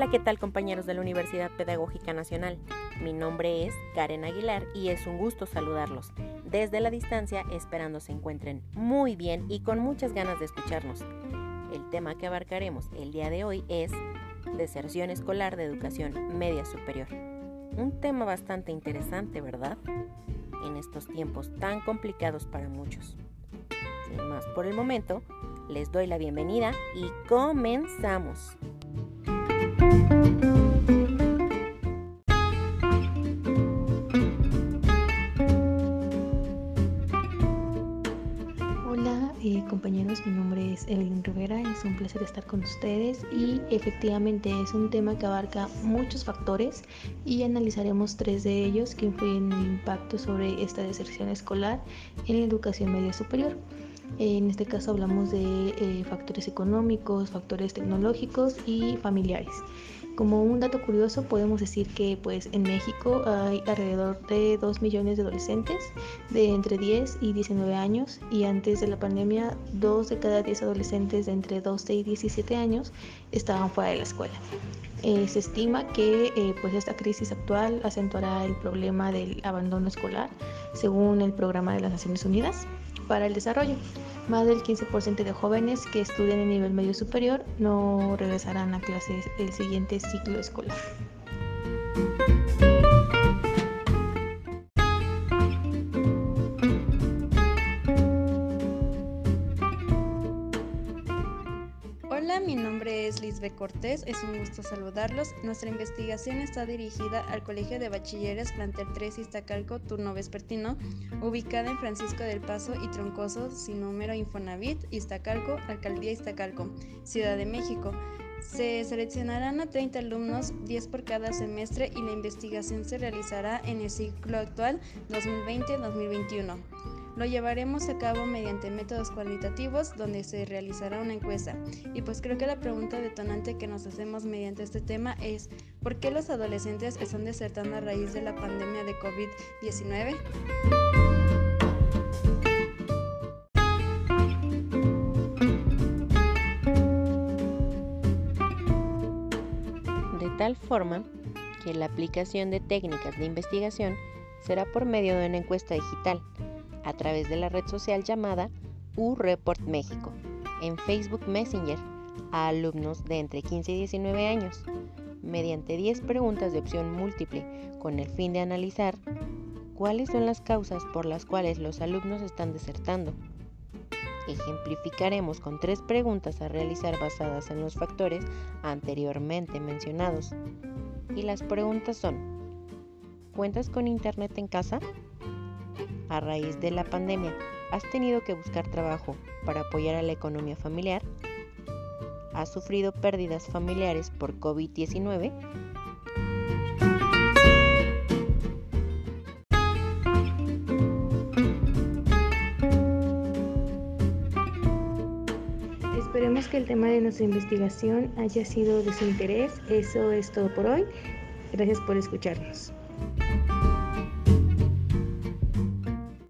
Hola, ¿qué tal compañeros de la Universidad Pedagógica Nacional? Mi nombre es Karen Aguilar y es un gusto saludarlos desde la distancia esperando se encuentren muy bien y con muchas ganas de escucharnos. El tema que abarcaremos el día de hoy es deserción escolar de educación media superior. Un tema bastante interesante, ¿verdad? En estos tiempos tan complicados para muchos. Sin más por el momento, les doy la bienvenida y comenzamos. Hola eh, compañeros, mi nombre es Evelyn Rivera, es un placer estar con ustedes y efectivamente es un tema que abarca muchos factores y analizaremos tres de ellos que influyen en el impacto sobre esta deserción escolar en la educación media superior. En este caso hablamos de eh, factores económicos, factores tecnológicos y familiares. Como un dato curioso podemos decir que pues en México hay alrededor de 2 millones de adolescentes de entre 10 y 19 años y antes de la pandemia 2 de cada 10 adolescentes de entre 12 y 17 años estaban fuera de la escuela. Eh, se estima que eh, pues esta crisis actual acentuará el problema del abandono escolar según el programa de las Naciones Unidas para el desarrollo. Más del 15% de jóvenes que estudian en nivel medio superior no regresarán a clases el siguiente ciclo escolar. Hola, mi nombre es Lisbe Cortés, es un gusto saludarlos. Nuestra investigación está dirigida al Colegio de Bachilleres Plantel 3 Iztacalco, turno vespertino, ubicada en Francisco del Paso y Troncoso, sin número Infonavit, Iztacalco, Alcaldía Iztacalco, Ciudad de México. Se seleccionarán a 30 alumnos, 10 por cada semestre, y la investigación se realizará en el ciclo actual 2020-2021. Lo llevaremos a cabo mediante métodos cualitativos donde se realizará una encuesta. Y pues creo que la pregunta detonante que nos hacemos mediante este tema es ¿por qué los adolescentes están desertando a raíz de la pandemia de COVID-19? De tal forma que la aplicación de técnicas de investigación será por medio de una encuesta digital a través de la red social llamada U-Report México en Facebook Messenger a alumnos de entre 15 y 19 años, mediante 10 preguntas de opción múltiple con el fin de analizar cuáles son las causas por las cuales los alumnos están desertando. Ejemplificaremos con tres preguntas a realizar basadas en los factores anteriormente mencionados. Y las preguntas son, ¿cuentas con internet en casa? A raíz de la pandemia, ¿has tenido que buscar trabajo para apoyar a la economía familiar? ¿Has sufrido pérdidas familiares por COVID-19? Esperemos que el tema de nuestra investigación haya sido de su interés. Eso es todo por hoy. Gracias por escucharnos.